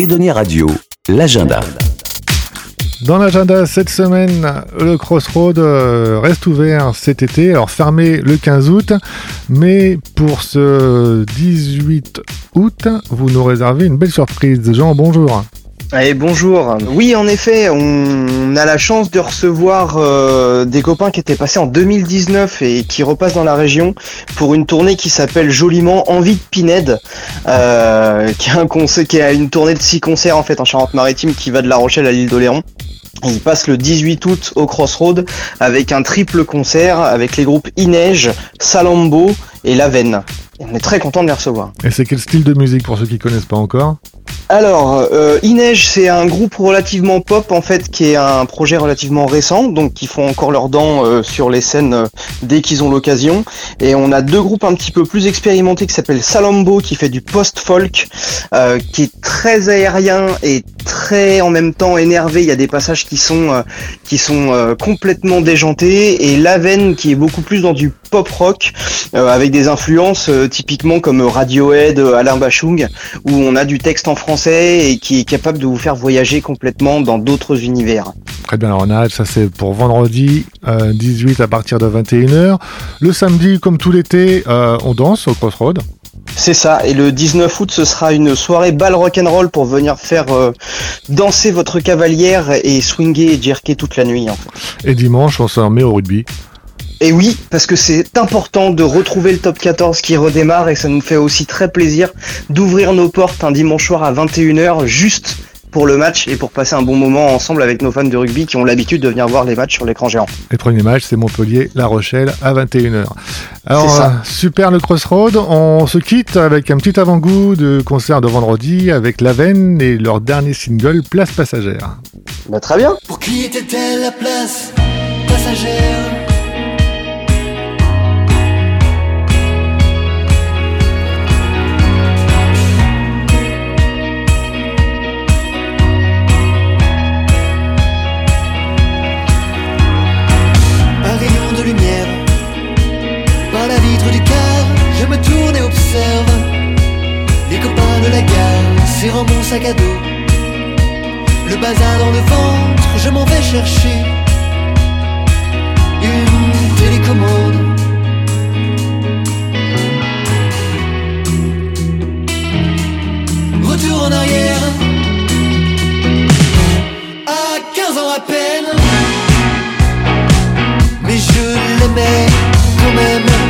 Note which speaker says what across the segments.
Speaker 1: Edonia Radio, l'agenda.
Speaker 2: Dans l'agenda cette semaine, le Crossroad euh, reste ouvert cet été, alors fermé le 15 août, mais pour ce 18 août, vous nous réservez une belle surprise. Jean, bonjour.
Speaker 3: Allez, bonjour. Oui, en effet, on a la chance de recevoir euh, des copains qui étaient passés en 2019 et qui repassent dans la région pour une tournée qui s'appelle joliment Envie de Pinède, euh, qui, a un concert, qui a une tournée de six concerts en fait en Charente-Maritime qui va de La Rochelle à l'île d'Oléron. Il passe le 18 août au Crossroad avec un triple concert avec les groupes Ineige, Salambo et Laven. On est très content de les recevoir.
Speaker 2: Et c'est quel style de musique pour ceux qui connaissent pas encore
Speaker 3: alors, euh, Inej, c'est un groupe relativement pop en fait, qui est un projet relativement récent, donc qui font encore leurs dents euh, sur les scènes euh, dès qu'ils ont l'occasion. Et on a deux groupes un petit peu plus expérimentés qui s'appellent Salambo, qui fait du post-folk, euh, qui est très aérien et très en même temps énervé. Il y a des passages qui sont qui sont complètement déjantés, et Laven qui est beaucoup plus dans du pop rock avec des influences typiquement comme Radiohead, Alain Bachung, où on a du texte en français et qui est capable de vous faire voyager complètement dans d'autres univers.
Speaker 2: Très bien, alors on a ça c'est pour vendredi 18 euh, à partir de 21h. Le samedi, comme tout l'été, euh, on danse au Crossroad.
Speaker 3: C'est ça, et le 19 août, ce sera une soirée bal rock'n'roll pour venir faire euh, danser votre cavalière et swinger et jerker toute la nuit. En
Speaker 2: Et dimanche, on se remet au rugby.
Speaker 3: Et oui, parce que c'est important de retrouver le top 14 qui redémarre et ça nous fait aussi très plaisir d'ouvrir nos portes un dimanche soir à 21h juste pour le match et pour passer un bon moment ensemble avec nos fans de rugby qui ont l'habitude de venir voir les matchs sur l'écran géant.
Speaker 2: Les premiers matchs, c'est Montpellier-La Rochelle à 21h. Alors, euh, super le Crossroad. On se quitte avec un petit avant-goût de concert de vendredi avec Laven et leur dernier single, Place Passagère.
Speaker 3: Bah, très bien.
Speaker 4: Pour qui était la place passagère? Serrant mon sac à dos. Le bazar dans le ventre, je m'en vais chercher une télécommande. Retour en arrière, à 15 ans à peine, mais je l'aimais quand même.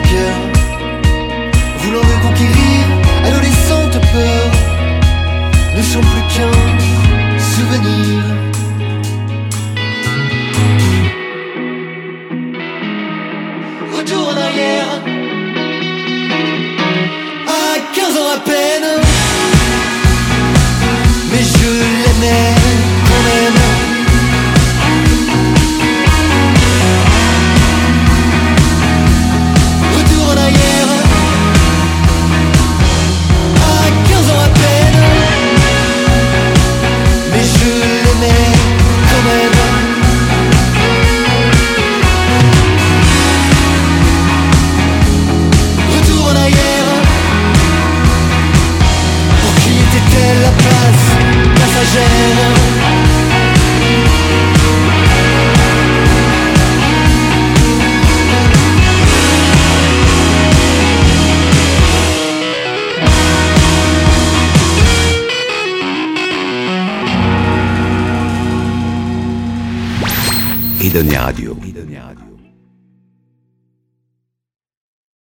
Speaker 4: cœur, voulant me conquérir adolescente peur ne sont plus qu'un souvenir.
Speaker 1: Idonia Radio. Idonia Radio.